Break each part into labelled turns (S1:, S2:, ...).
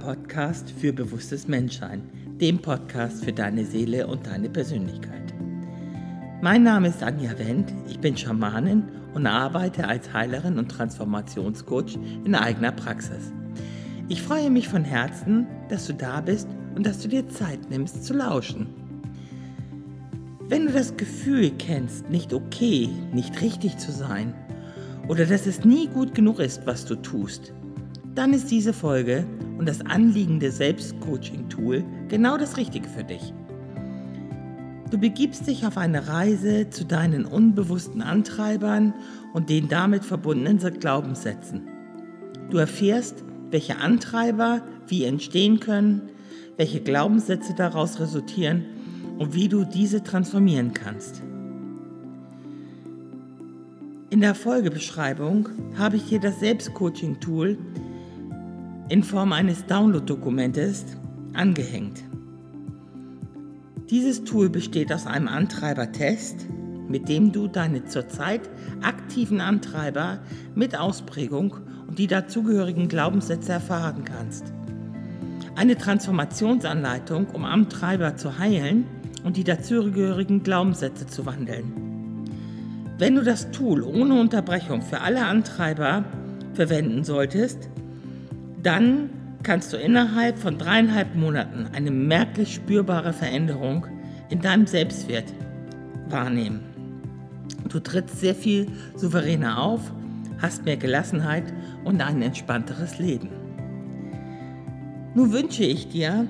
S1: Podcast für bewusstes Menschsein, dem Podcast für deine Seele und deine Persönlichkeit. Mein Name ist Anja Wendt, ich bin Schamanin und arbeite als Heilerin und Transformationscoach in eigener Praxis. Ich freue mich von Herzen, dass du da bist und dass du dir Zeit nimmst zu lauschen. Wenn du das Gefühl kennst, nicht okay, nicht richtig zu sein oder dass es nie gut genug ist, was du tust, dann ist diese Folge und das anliegende Selbstcoaching-Tool genau das Richtige für dich. Du begibst dich auf eine Reise zu deinen unbewussten Antreibern und den damit verbundenen Glaubenssätzen. Du erfährst, welche Antreiber wie entstehen können, welche Glaubenssätze daraus resultieren und wie du diese transformieren kannst. In der Folgebeschreibung habe ich dir das Selbstcoaching-Tool in Form eines Download-Dokumentes angehängt. Dieses Tool besteht aus einem Antreibertest, mit dem du deine zurzeit aktiven Antreiber mit Ausprägung und die dazugehörigen Glaubenssätze erfahren kannst. Eine Transformationsanleitung, um Antreiber zu heilen und die dazugehörigen Glaubenssätze zu wandeln. Wenn du das Tool ohne Unterbrechung für alle Antreiber verwenden solltest, dann kannst du innerhalb von dreieinhalb Monaten eine merklich spürbare Veränderung in deinem Selbstwert wahrnehmen. Du trittst sehr viel souveräner auf, hast mehr Gelassenheit und ein entspannteres Leben. Nun wünsche ich dir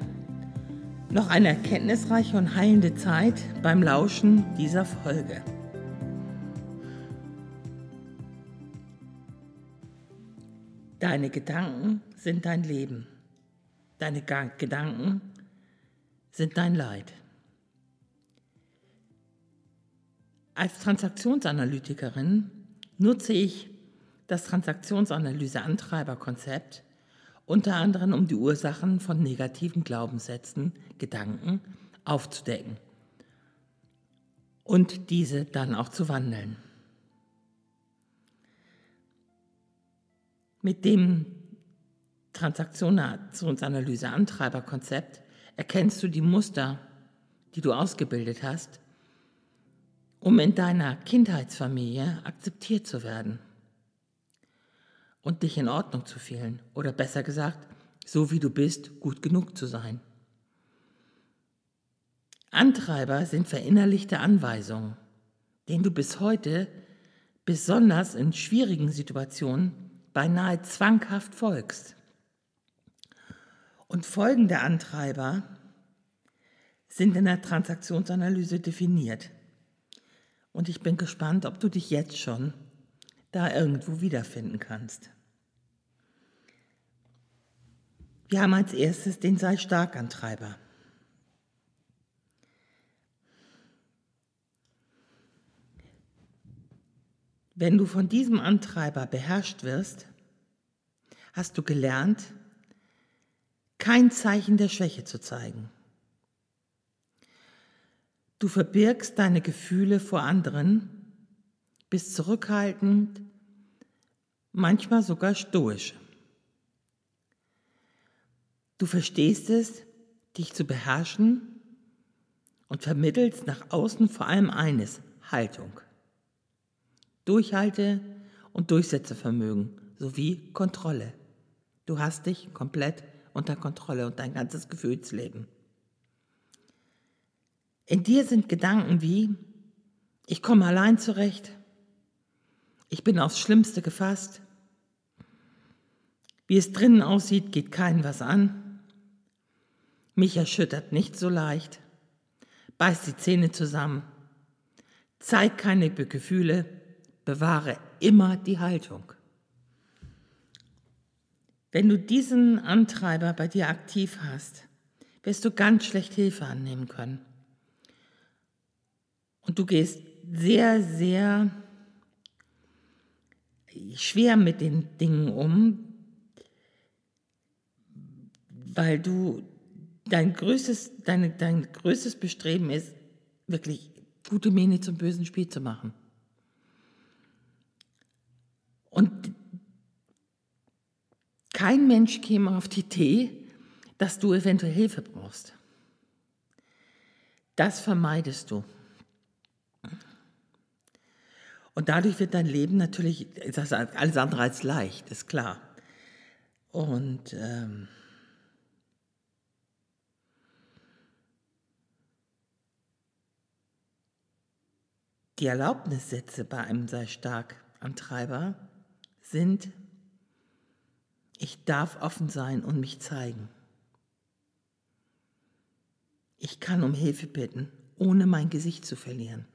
S1: noch eine erkenntnisreiche und heilende Zeit beim Lauschen dieser Folge. Deine Gedanken sind dein Leben. Deine Gedanken sind dein Leid. Als Transaktionsanalytikerin nutze ich das Transaktionsanalyse-Antreiberkonzept unter anderem um die Ursachen von negativen Glaubenssätzen, Gedanken aufzudecken und diese dann auch zu wandeln. Mit dem Transaktionsanalyse-Antreiberkonzept erkennst du die Muster, die du ausgebildet hast, um in deiner Kindheitsfamilie akzeptiert zu werden und dich in Ordnung zu fühlen oder besser gesagt, so wie du bist, gut genug zu sein. Antreiber sind verinnerlichte Anweisungen, denen du bis heute, besonders in schwierigen Situationen, beinahe zwanghaft folgst. Und folgende Antreiber sind in der Transaktionsanalyse definiert. Und ich bin gespannt, ob du dich jetzt schon da irgendwo wiederfinden kannst. Wir haben als erstes den Sei stark Antreiber. Wenn du von diesem Antreiber beherrscht wirst, hast du gelernt, kein Zeichen der Schwäche zu zeigen. Du verbirgst deine Gefühle vor anderen, bist zurückhaltend, manchmal sogar stoisch. Du verstehst es, dich zu beherrschen und vermittelst nach außen vor allem eines, Haltung. Durchhalte und Durchsetzevermögen sowie Kontrolle. Du hast dich komplett unter Kontrolle und dein ganzes Gefühlsleben. In dir sind Gedanken wie, ich komme allein zurecht, ich bin aufs Schlimmste gefasst, wie es drinnen aussieht, geht keinen was an, mich erschüttert nicht so leicht, beiß die Zähne zusammen, zeig keine Gefühle, bewahre immer die Haltung. Wenn du diesen Antreiber bei dir aktiv hast, wirst du ganz schlecht Hilfe annehmen können. Und du gehst sehr, sehr schwer mit den Dingen um, weil du dein größtes, deine, dein größtes Bestreben ist, wirklich gute Miene zum bösen Spiel zu machen. Und kein Mensch käme auf die Idee, dass du eventuell Hilfe brauchst. Das vermeidest du. Und dadurch wird dein Leben natürlich alles andere als leicht, ist klar. Und ähm, die Erlaubnissätze bei einem sei stark Antreiber sind, ich darf offen sein und mich zeigen. Ich kann um Hilfe bitten, ohne mein Gesicht zu verlieren.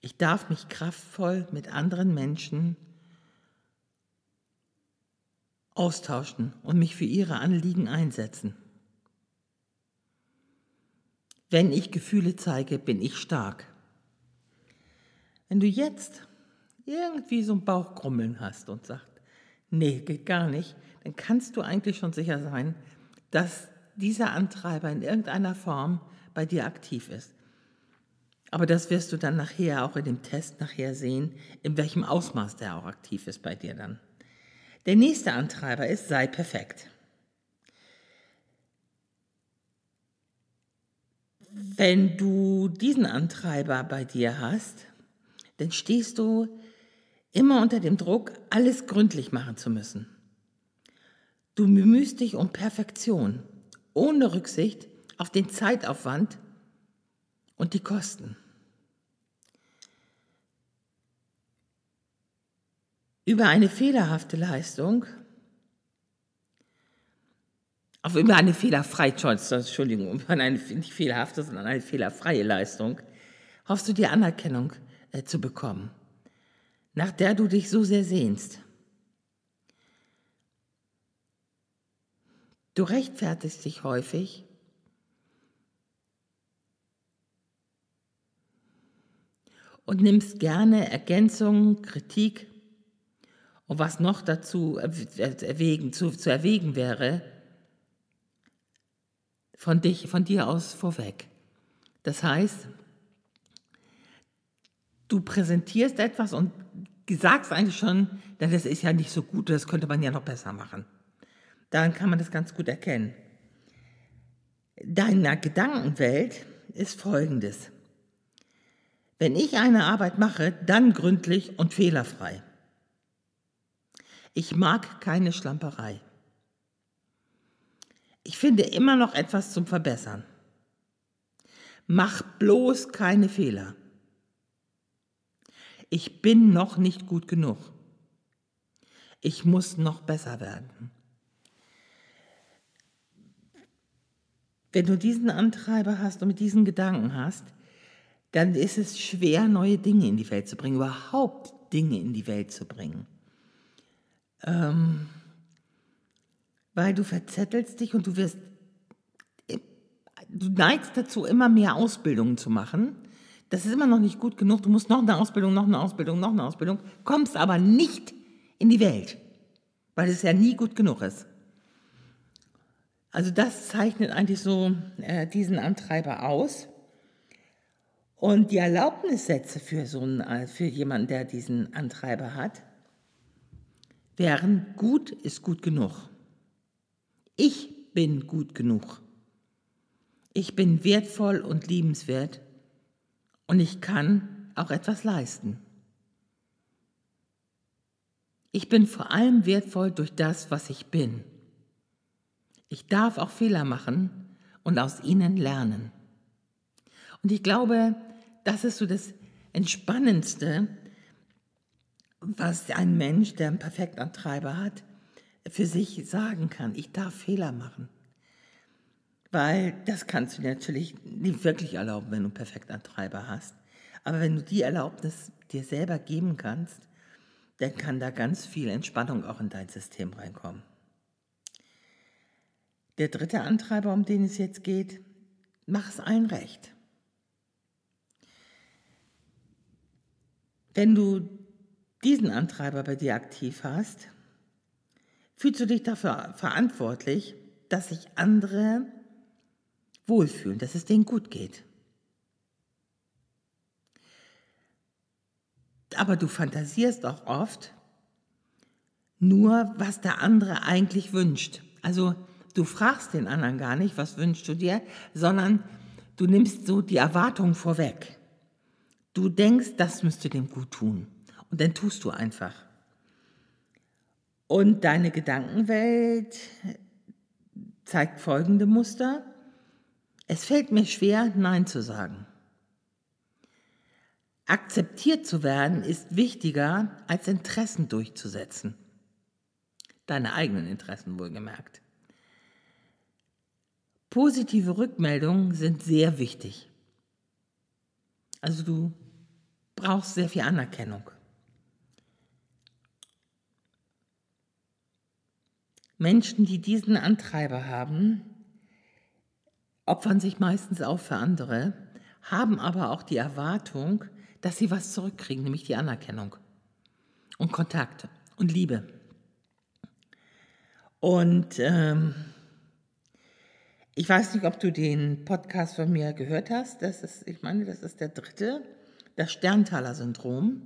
S1: Ich darf mich kraftvoll mit anderen Menschen austauschen und mich für ihre Anliegen einsetzen. Wenn ich Gefühle zeige, bin ich stark. Wenn du jetzt irgendwie so ein Bauchkrummeln hast und sagst, nee, geht gar nicht, dann kannst du eigentlich schon sicher sein, dass dieser Antreiber in irgendeiner Form bei dir aktiv ist. Aber das wirst du dann nachher auch in dem Test nachher sehen, in welchem Ausmaß der auch aktiv ist bei dir dann. Der nächste Antreiber ist, sei perfekt. Wenn du diesen Antreiber bei dir hast, dann stehst du immer unter dem Druck, alles gründlich machen zu müssen. Du bemühst dich um Perfektion, ohne Rücksicht auf den Zeitaufwand und die Kosten. Über eine fehlerhafte Leistung, auf über eine fehlerfreie, Entschuldigung, über eine nicht fehlerhafte, sondern eine fehlerfreie Leistung, hoffst du dir Anerkennung äh, zu bekommen, nach der du dich so sehr sehnst. Du rechtfertigst dich häufig und nimmst gerne Ergänzungen, Kritik und was noch dazu erwägen, zu, zu erwägen wäre, von, dich, von dir aus vorweg. Das heißt, du präsentierst etwas und sagst eigentlich schon, das ist ja nicht so gut, das könnte man ja noch besser machen. Daran kann man das ganz gut erkennen. Deine Gedankenwelt ist folgendes. Wenn ich eine Arbeit mache, dann gründlich und fehlerfrei. Ich mag keine Schlamperei. Ich finde immer noch etwas zum Verbessern. Mach bloß keine Fehler. Ich bin noch nicht gut genug. Ich muss noch besser werden. Wenn du diesen Antreiber hast und mit diesen Gedanken hast, dann ist es schwer, neue Dinge in die Welt zu bringen, überhaupt Dinge in die Welt zu bringen. Ähm, weil du verzettelst dich und du wirst, du neigst dazu, immer mehr Ausbildungen zu machen. Das ist immer noch nicht gut genug. Du musst noch eine Ausbildung, noch eine Ausbildung, noch eine Ausbildung, kommst aber nicht in die Welt, weil es ja nie gut genug ist. Also das zeichnet eigentlich so äh, diesen Antreiber aus. Und die Erlaubnissätze für, so einen, äh, für jemanden, der diesen Antreiber hat, wären gut ist gut genug. Ich bin gut genug. Ich bin wertvoll und liebenswert und ich kann auch etwas leisten. Ich bin vor allem wertvoll durch das, was ich bin. Ich darf auch Fehler machen und aus ihnen lernen. Und ich glaube, das ist so das Entspannendste, was ein Mensch, der einen Perfektantreiber hat, für sich sagen kann. Ich darf Fehler machen. Weil das kannst du dir natürlich nicht wirklich erlauben, wenn du einen Perfektantreiber hast. Aber wenn du die Erlaubnis dir selber geben kannst, dann kann da ganz viel Entspannung auch in dein System reinkommen. Der dritte Antreiber, um den es jetzt geht, mach es allen recht. Wenn du diesen Antreiber bei dir aktiv hast, fühlst du dich dafür verantwortlich, dass sich andere wohlfühlen, dass es denen gut geht. Aber du fantasierst auch oft, nur, was der andere eigentlich wünscht. Also du fragst den anderen gar nicht, was wünschst du dir, sondern du nimmst so die Erwartung vorweg. Du denkst, das müsste dem gut tun. Und dann tust du einfach. Und deine Gedankenwelt zeigt folgende Muster. Es fällt mir schwer, Nein zu sagen. Akzeptiert zu werden ist wichtiger, als Interessen durchzusetzen. Deine eigenen Interessen wohlgemerkt. Positive Rückmeldungen sind sehr wichtig. Also du brauchst sehr viel Anerkennung. Menschen, die diesen Antreiber haben, opfern sich meistens auch für andere, haben aber auch die Erwartung, dass sie was zurückkriegen, nämlich die Anerkennung und Kontakte und Liebe. Und ähm, ich weiß nicht, ob du den Podcast von mir gehört hast. Das ist, ich meine, das ist der dritte, das Sterntaler-Syndrom.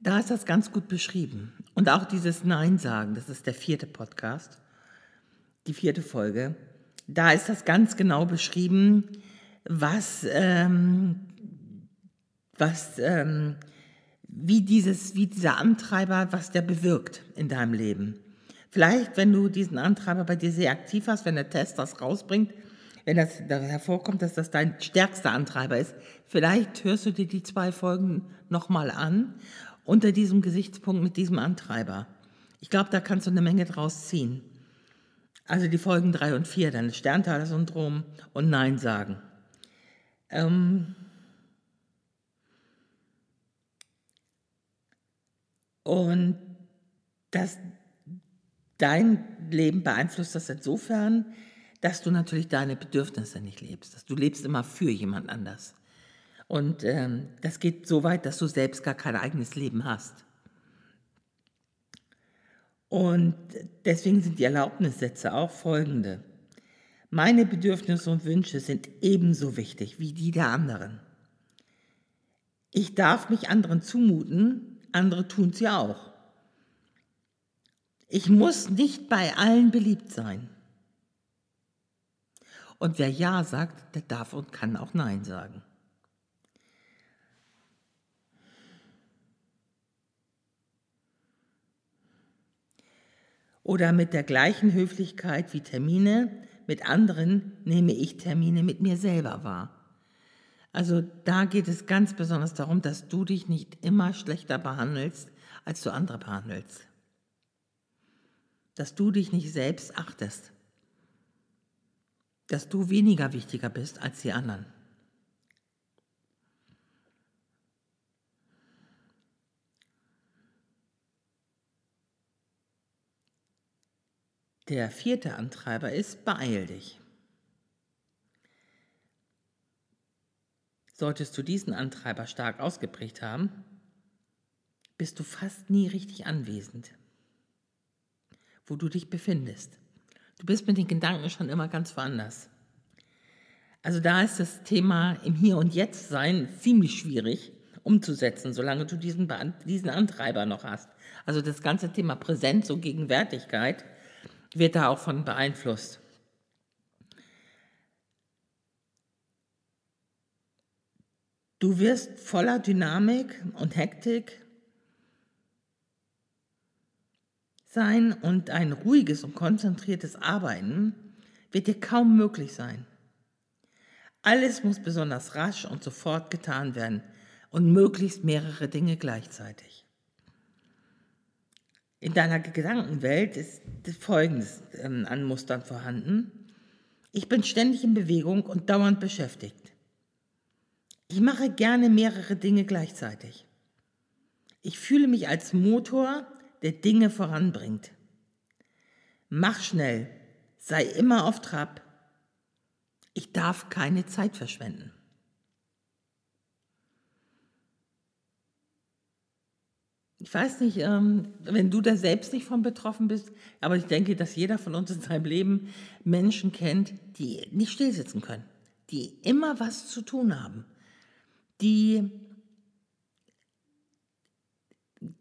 S1: Da ist das ganz gut beschrieben. Und auch dieses Nein sagen, das ist der vierte Podcast, die vierte Folge. Da ist das ganz genau beschrieben, was, ähm, was, ähm, wie, dieses, wie dieser Antreiber, was der bewirkt in deinem Leben. Vielleicht, wenn du diesen Antreiber bei dir sehr aktiv hast, wenn der Test das rausbringt, wenn das hervorkommt, dass das dein stärkster Antreiber ist, vielleicht hörst du dir die zwei Folgen nochmal an unter diesem Gesichtspunkt mit diesem Antreiber. Ich glaube, da kannst du eine Menge draus ziehen. Also die Folgen drei und vier, dann Sterntaler-Syndrom und Nein sagen. Ähm und das dein Leben beeinflusst das insofern, dass du natürlich deine Bedürfnisse nicht lebst. Dass du lebst immer für jemand anders. Und ähm, das geht so weit, dass du selbst gar kein eigenes Leben hast. Und deswegen sind die Erlaubnissätze auch folgende. Meine Bedürfnisse und Wünsche sind ebenso wichtig wie die der anderen. Ich darf mich anderen zumuten, andere tun es ja auch. Ich muss nicht bei allen beliebt sein. Und wer Ja sagt, der darf und kann auch Nein sagen. Oder mit der gleichen Höflichkeit wie Termine mit anderen nehme ich Termine mit mir selber wahr. Also da geht es ganz besonders darum, dass du dich nicht immer schlechter behandelst, als du andere behandelst dass du dich nicht selbst achtest, dass du weniger wichtiger bist als die anderen. Der vierte Antreiber ist, beeil dich. Solltest du diesen Antreiber stark ausgeprägt haben, bist du fast nie richtig anwesend wo du dich befindest. Du bist mit den Gedanken schon immer ganz woanders. Also da ist das Thema im Hier und Jetzt sein ziemlich schwierig umzusetzen, solange du diesen, diesen Antreiber noch hast. Also das ganze Thema Präsenz und Gegenwärtigkeit wird da auch von beeinflusst. Du wirst voller Dynamik und Hektik sein und ein ruhiges und konzentriertes Arbeiten wird dir kaum möglich sein. Alles muss besonders rasch und sofort getan werden und möglichst mehrere Dinge gleichzeitig. In deiner Gedankenwelt ist Folgendes ähm, an Mustern vorhanden. Ich bin ständig in Bewegung und dauernd beschäftigt. Ich mache gerne mehrere Dinge gleichzeitig. Ich fühle mich als Motor der Dinge voranbringt. Mach schnell, sei immer auf Trab. Ich darf keine Zeit verschwenden. Ich weiß nicht, ähm, wenn du da selbst nicht von betroffen bist, aber ich denke, dass jeder von uns in seinem Leben Menschen kennt, die nicht stillsitzen können, die immer was zu tun haben, die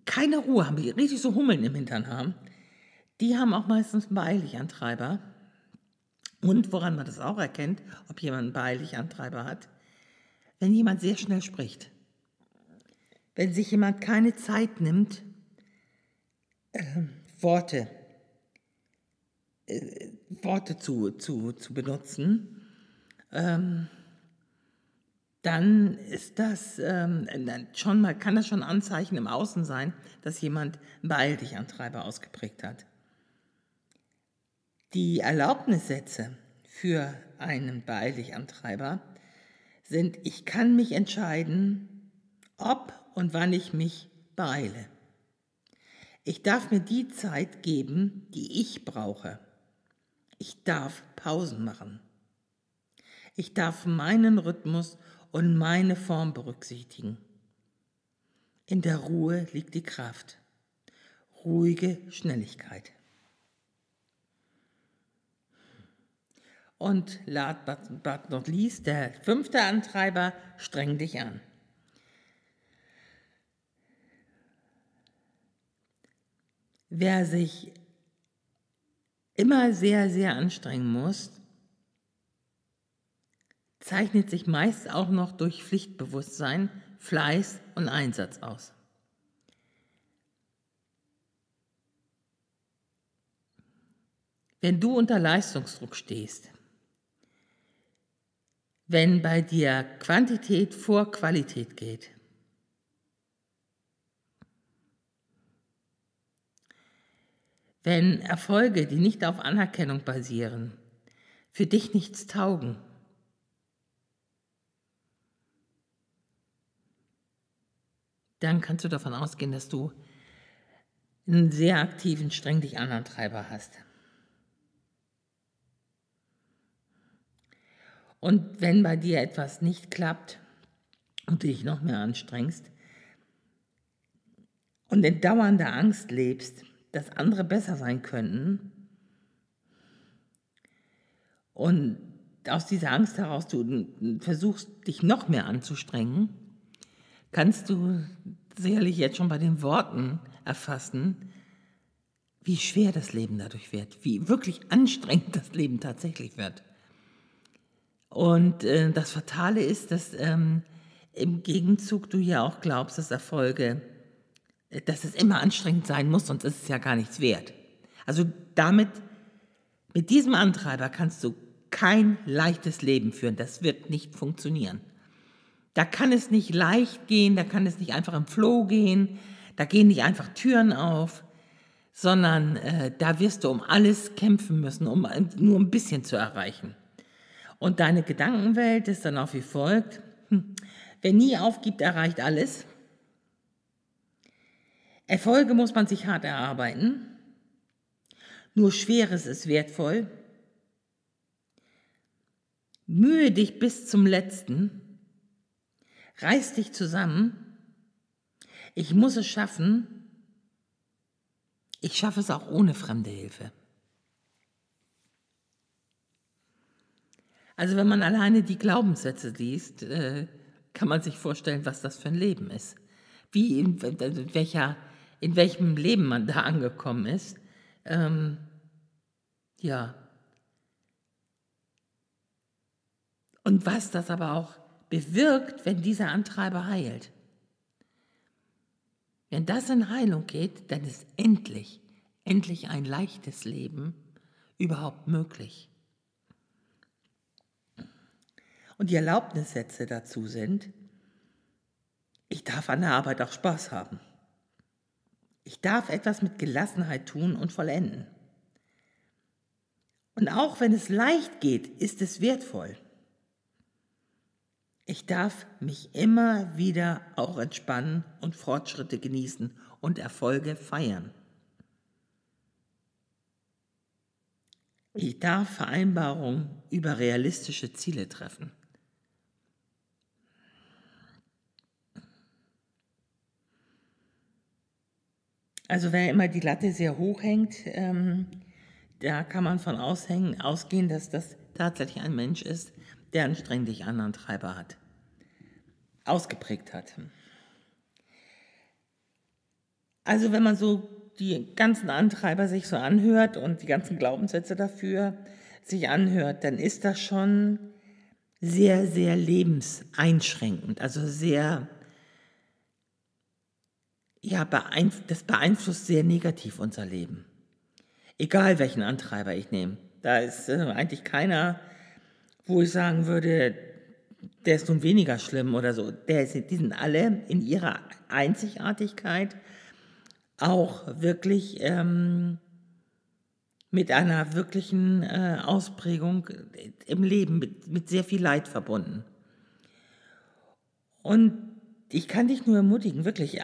S1: keine Ruhe haben, die richtig so Hummeln im Hintern haben, die haben auch meistens einen Beeiligantreiber. Und woran man das auch erkennt, ob jemand einen Beeiligantreiber hat, wenn jemand sehr schnell spricht. Wenn sich jemand keine Zeit nimmt, äh, Worte, äh, Worte zu, zu, zu benutzen, ähm, dann ist das ähm, schon mal, kann das schon Anzeichen im Außen sein, dass jemand Beeil dich Antreiber ausgeprägt hat. Die Erlaubnissätze für einen Beeil dich Antreiber sind, ich kann mich entscheiden, ob und wann ich mich beeile. Ich darf mir die Zeit geben, die ich brauche. Ich darf Pausen machen. Ich darf meinen Rhythmus und meine Form berücksichtigen. In der Ruhe liegt die Kraft. Ruhige Schnelligkeit. Und last but not least, der fünfte Antreiber, streng dich an. Wer sich immer sehr, sehr anstrengen muss, zeichnet sich meist auch noch durch Pflichtbewusstsein, Fleiß und Einsatz aus. Wenn du unter Leistungsdruck stehst, wenn bei dir Quantität vor Qualität geht, wenn Erfolge, die nicht auf Anerkennung basieren, für dich nichts taugen, dann kannst du davon ausgehen, dass du einen sehr aktiven, streng dich anderen Treiber hast. Und wenn bei dir etwas nicht klappt und du dich noch mehr anstrengst und in dauernder Angst lebst, dass andere besser sein könnten und aus dieser Angst heraus du versuchst, dich noch mehr anzustrengen, kannst du sicherlich jetzt schon bei den Worten erfassen, wie schwer das Leben dadurch wird, wie wirklich anstrengend das Leben tatsächlich wird. Und äh, das Fatale ist, dass ähm, im Gegenzug du ja auch glaubst, dass Erfolge, dass es immer anstrengend sein muss, sonst ist es ja gar nichts wert. Also damit, mit diesem Antreiber kannst du kein leichtes Leben führen. Das wird nicht funktionieren. Da kann es nicht leicht gehen, da kann es nicht einfach im Flow gehen, da gehen nicht einfach Türen auf, sondern äh, da wirst du um alles kämpfen müssen, um nur ein bisschen zu erreichen. Und deine Gedankenwelt ist dann auch wie folgt. Hm. Wer nie aufgibt, erreicht alles. Erfolge muss man sich hart erarbeiten. Nur Schweres ist wertvoll. Mühe dich bis zum letzten. Reiß dich zusammen. Ich muss es schaffen. Ich schaffe es auch ohne fremde Hilfe. Also wenn man alleine die Glaubenssätze liest, äh, kann man sich vorstellen, was das für ein Leben ist. Wie in, welcher, in welchem Leben man da angekommen ist. Ähm, ja. Und was das aber auch bewirkt, wenn dieser Antreiber heilt. Wenn das in Heilung geht, dann ist endlich, endlich ein leichtes Leben überhaupt möglich. Und die Erlaubnissätze dazu sind, ich darf an der Arbeit auch Spaß haben. Ich darf etwas mit Gelassenheit tun und vollenden. Und auch wenn es leicht geht, ist es wertvoll. Ich darf mich immer wieder auch entspannen und Fortschritte genießen und Erfolge feiern. Ich darf Vereinbarungen über realistische Ziele treffen. Also wer immer die Latte sehr hoch hängt, ähm, da kann man von aushängen, ausgehen, dass das tatsächlich ein Mensch ist, der einen streng dich anderen Treiber hat, ausgeprägt hat. Also wenn man so die ganzen Antreiber sich so anhört und die ganzen Glaubenssätze dafür sich anhört, dann ist das schon sehr, sehr lebenseinschränkend, also sehr, ja, das beeinflusst sehr negativ unser Leben. Egal welchen Antreiber ich nehme. Da ist äh, eigentlich keiner, wo ich sagen würde, der ist nun weniger schlimm oder so. Der ist, die sind alle in ihrer Einzigartigkeit auch wirklich ähm, mit einer wirklichen äh, Ausprägung im Leben, mit, mit sehr viel Leid verbunden. Und ich kann dich nur ermutigen, wirklich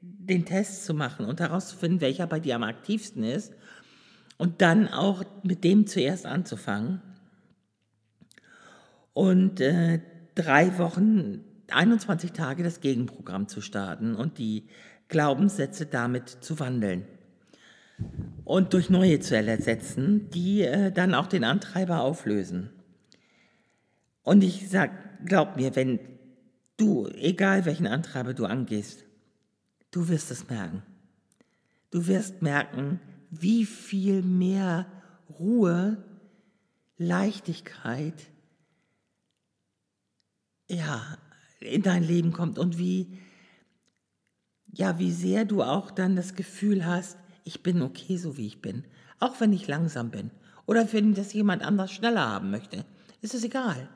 S1: den Test zu machen und herauszufinden, welcher bei dir am aktivsten ist und dann auch mit dem zuerst anzufangen und äh, drei Wochen, 21 Tage das Gegenprogramm zu starten und die Glaubenssätze damit zu wandeln und durch neue zu ersetzen, die äh, dann auch den Antreiber auflösen. Und ich sag, glaub mir, wenn du, egal welchen Antreiber du angehst, du wirst es merken. Du wirst merken, wie viel mehr Ruhe, Leichtigkeit, ja, in dein Leben kommt und wie, ja, wie sehr du auch dann das Gefühl hast, ich bin okay, so wie ich bin. Auch wenn ich langsam bin. Oder wenn das jemand anders schneller haben möchte. Ist es egal.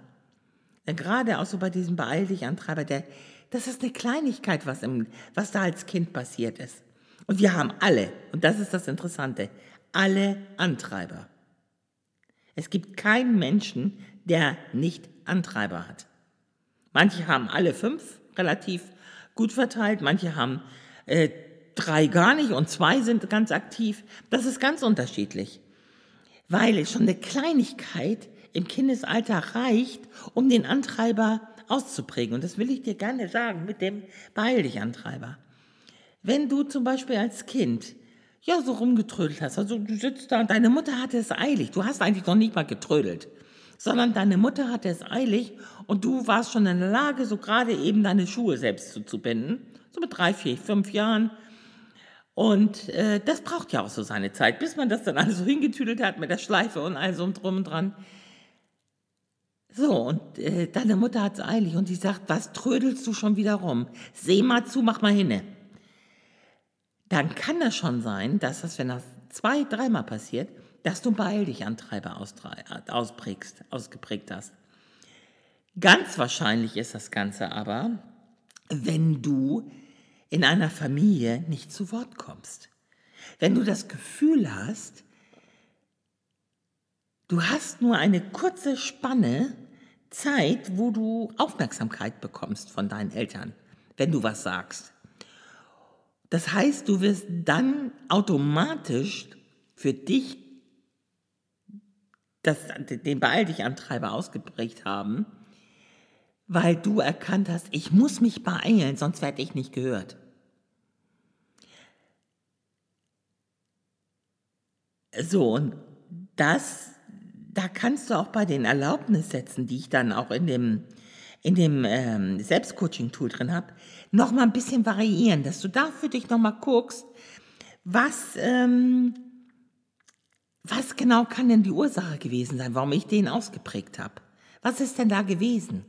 S1: Denn gerade auch so bei diesem Beeil dich Antreiber, der, das ist eine Kleinigkeit, was, im, was da als Kind passiert ist. Und wir haben alle, und das ist das Interessante, alle Antreiber. Es gibt keinen Menschen, der nicht Antreiber hat. Manche haben alle fünf relativ gut verteilt, manche haben äh, drei gar nicht und zwei sind ganz aktiv. Das ist ganz unterschiedlich, weil schon eine Kleinigkeit im Kindesalter reicht, um den Antreiber auszuprägen. Und das will ich dir gerne sagen mit dem Beeil dich Antreiber. Wenn du zum Beispiel als Kind ja so rumgetrödelt hast, also du sitzt da und deine Mutter hatte es eilig, du hast eigentlich noch nicht mal getrödelt, sondern deine Mutter hatte es eilig und du warst schon in der Lage, so gerade eben deine Schuhe selbst zuzubinden, so mit drei, vier, fünf Jahren. Und äh, das braucht ja auch so seine Zeit, bis man das dann alles so hingetüdelt hat mit der Schleife und all so drum und dran. So, und äh, deine Mutter hat es eilig und sie sagt, was trödelst du schon wieder rum? Seh mal zu, mach mal hinne dann kann das schon sein, dass das, wenn das zwei, dreimal passiert, dass du Beeil dich Antreiber ausprägst, ausgeprägt hast. Ganz wahrscheinlich ist das Ganze aber, wenn du in einer Familie nicht zu Wort kommst. Wenn du das Gefühl hast, du hast nur eine kurze Spanne Zeit, wo du Aufmerksamkeit bekommst von deinen Eltern, wenn du was sagst. Das heißt, du wirst dann automatisch für dich das, den Beeil dich Antreiber ausgeprägt haben, weil du erkannt hast, ich muss mich beeilen, sonst werde ich nicht gehört. So, und das, da kannst du auch bei den Erlaubnissätzen, die ich dann auch in dem in dem ähm, Selbstcoaching-Tool drin habe, noch mal ein bisschen variieren, dass du da für dich noch mal guckst, was, ähm, was genau kann denn die Ursache gewesen sein, warum ich den ausgeprägt habe? Was ist denn da gewesen?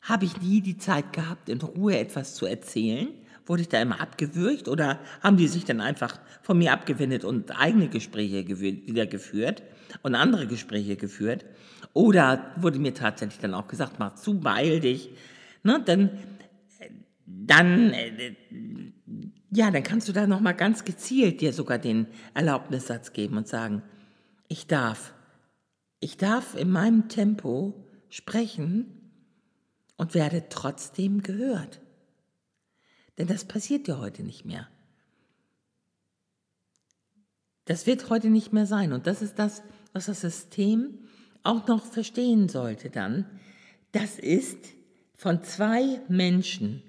S1: Habe ich nie die Zeit gehabt, in Ruhe etwas zu erzählen? Wurde ich da immer abgewürgt oder haben die sich dann einfach von mir abgewendet und eigene Gespräche wieder geführt und andere Gespräche geführt? Oder wurde mir tatsächlich dann auch gesagt, mach zu, beeil dich. Ne, dann, dann, äh, ja, dann kannst du da nochmal ganz gezielt dir sogar den Erlaubnissatz geben und sagen, ich darf, ich darf in meinem Tempo sprechen und werde trotzdem gehört. Denn das passiert ja heute nicht mehr. Das wird heute nicht mehr sein. Und das ist das, was das System auch noch verstehen sollte dann, das ist von zwei Menschen,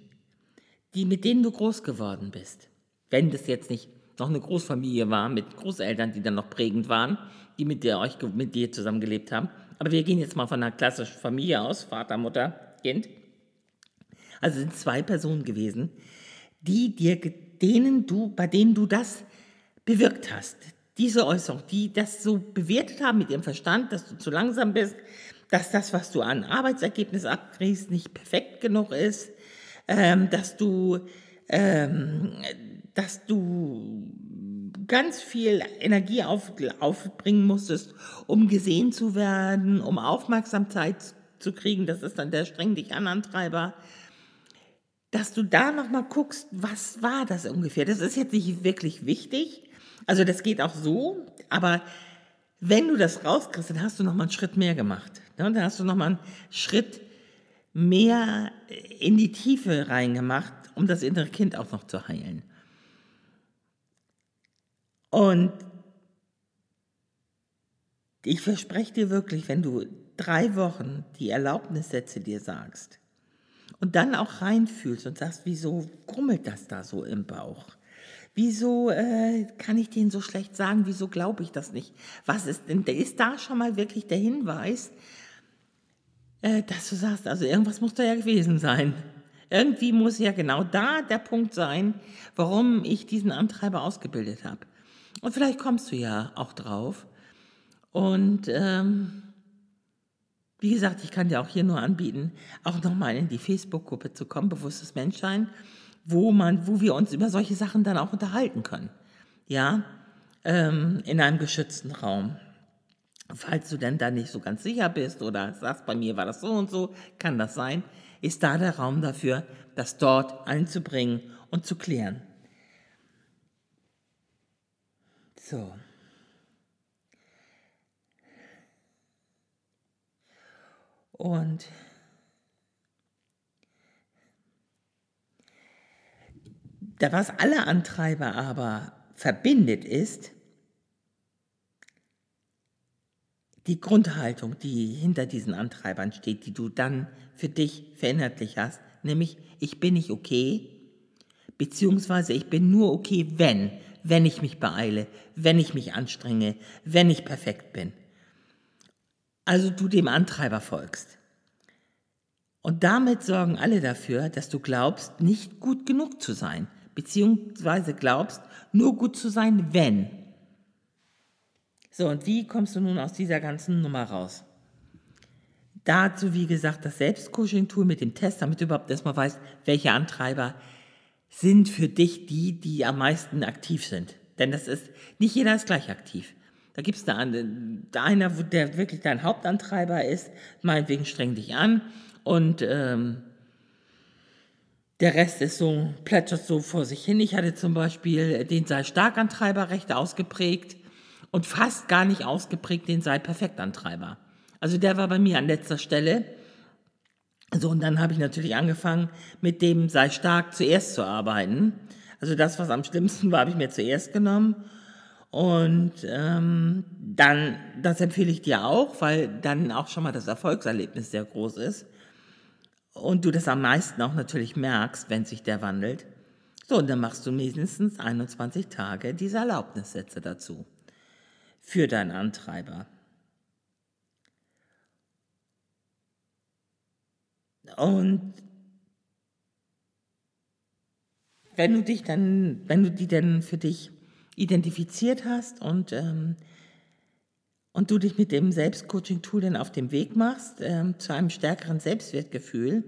S1: die mit denen du groß geworden bist. Wenn das jetzt nicht noch eine Großfamilie war mit Großeltern, die dann noch prägend waren, die mit dir, euch, mit dir zusammengelebt haben. Aber wir gehen jetzt mal von einer klassischen Familie aus, Vater, Mutter, Kind. Also sind zwei Personen gewesen, die dir denen du, bei denen du das bewirkt hast. Diese Äußerung, die das so bewertet haben mit ihrem Verstand, dass du zu langsam bist, dass das, was du an Arbeitsergebnis abkriegst, nicht perfekt genug ist, ähm, dass du, ähm, dass du ganz viel Energie auf, aufbringen musstest, um gesehen zu werden, um Aufmerksamkeit zu kriegen. Das ist dann der streng dich an Antreiber dass du da nochmal guckst, was war das ungefähr. Das ist jetzt nicht wirklich wichtig. Also das geht auch so, aber wenn du das rauskriegst, dann hast du nochmal einen Schritt mehr gemacht. Ne? Dann hast du nochmal einen Schritt mehr in die Tiefe reingemacht, um das innere Kind auch noch zu heilen. Und ich verspreche dir wirklich, wenn du drei Wochen die Erlaubnissätze dir sagst, und dann auch reinfühlst und sagst, wieso grummelt das da so im Bauch? Wieso äh, kann ich denen so schlecht sagen? Wieso glaube ich das nicht? Was ist denn? Ist da schon mal wirklich der Hinweis, äh, dass du sagst, also irgendwas muss da ja gewesen sein. Irgendwie muss ja genau da der Punkt sein, warum ich diesen Antreiber ausgebildet habe. Und vielleicht kommst du ja auch drauf. Und ähm, wie gesagt, ich kann dir auch hier nur anbieten, auch nochmal in die Facebook-Gruppe zu kommen, Bewusstes Menschsein, wo man, wo wir uns über solche Sachen dann auch unterhalten können. Ja, ähm, in einem geschützten Raum. Falls du denn da nicht so ganz sicher bist oder sagst, bei mir war das so und so, kann das sein, ist da der Raum dafür, das dort einzubringen und zu klären. So. Und da was alle Antreiber aber verbindet, ist die Grundhaltung, die hinter diesen Antreibern steht, die du dann für dich verinnerlich hast, nämlich ich bin nicht okay, beziehungsweise ich bin nur okay, wenn, wenn ich mich beeile, wenn ich mich anstrenge, wenn ich perfekt bin also du dem Antreiber folgst. Und damit sorgen alle dafür, dass du glaubst, nicht gut genug zu sein, beziehungsweise glaubst, nur gut zu sein, wenn. So, und wie kommst du nun aus dieser ganzen Nummer raus? Dazu, wie gesagt, das Selbstcoaching-Tool mit dem Test, damit du überhaupt erstmal weißt, welche Antreiber sind für dich die, die am meisten aktiv sind. Denn das ist, nicht jeder ist gleich aktiv. Da gibt es da einen, einer, der wirklich dein Hauptantreiber ist, meinetwegen streng dich an und ähm, der Rest ist so, plätschert so vor sich hin. Ich hatte zum Beispiel den sei Starkantreiber recht ausgeprägt und fast gar nicht ausgeprägt den sei Perfektantreiber. Also der war bei mir an letzter Stelle. So, und dann habe ich natürlich angefangen, mit dem sei stark zuerst zu arbeiten. Also das, was am schlimmsten war, habe ich mir zuerst genommen und ähm, dann, das empfehle ich dir auch, weil dann auch schon mal das Erfolgserlebnis sehr groß ist. Und du das am meisten auch natürlich merkst, wenn sich der wandelt. So, und dann machst du mindestens 21 Tage diese Erlaubnissätze dazu. Für deinen Antreiber. Und wenn du dich dann, wenn du die dann für dich identifiziert hast und, ähm, und du dich mit dem Selbstcoaching-Tool dann auf den Weg machst ähm, zu einem stärkeren Selbstwertgefühl,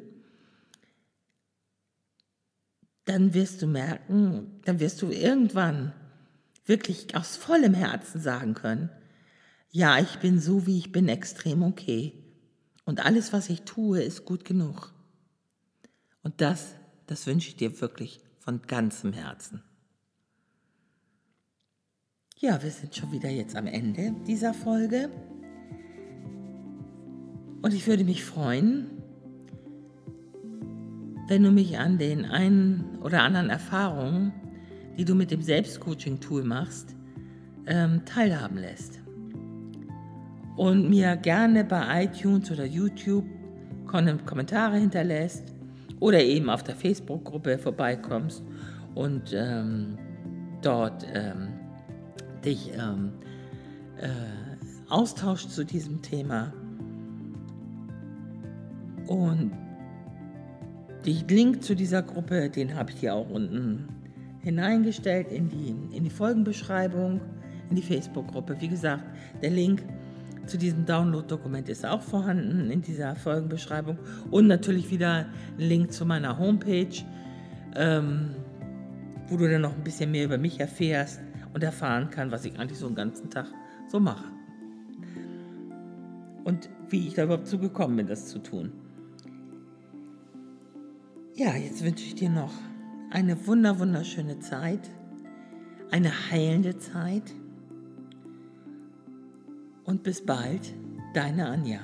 S1: dann wirst du merken, dann wirst du irgendwann wirklich aus vollem Herzen sagen können, ja, ich bin so, wie ich bin, extrem okay. Und alles, was ich tue, ist gut genug. Und das, das wünsche ich dir wirklich von ganzem Herzen. Ja, wir sind schon wieder jetzt am Ende dieser Folge. Und ich würde mich freuen, wenn du mich an den einen oder anderen Erfahrungen, die du mit dem Selbstcoaching-Tool machst, ähm, teilhaben lässt. Und mir gerne bei iTunes oder YouTube Kommentare hinterlässt oder eben auf der Facebook-Gruppe vorbeikommst und ähm, dort ähm, dich ähm, äh, austauscht zu diesem Thema. Und den Link zu dieser Gruppe, den habe ich dir auch unten hineingestellt in die, in die Folgenbeschreibung, in die Facebook-Gruppe. Wie gesagt, der Link zu diesem Download-Dokument ist auch vorhanden in dieser Folgenbeschreibung und natürlich wieder ein Link zu meiner Homepage, ähm, wo du dann noch ein bisschen mehr über mich erfährst und erfahren kannst, was ich eigentlich so einen ganzen Tag so mache. Und wie ich da überhaupt zugekommen bin, das zu tun. Ja, jetzt wünsche ich dir noch eine wunder wunderschöne Zeit, eine heilende Zeit und bis bald, deine Anja.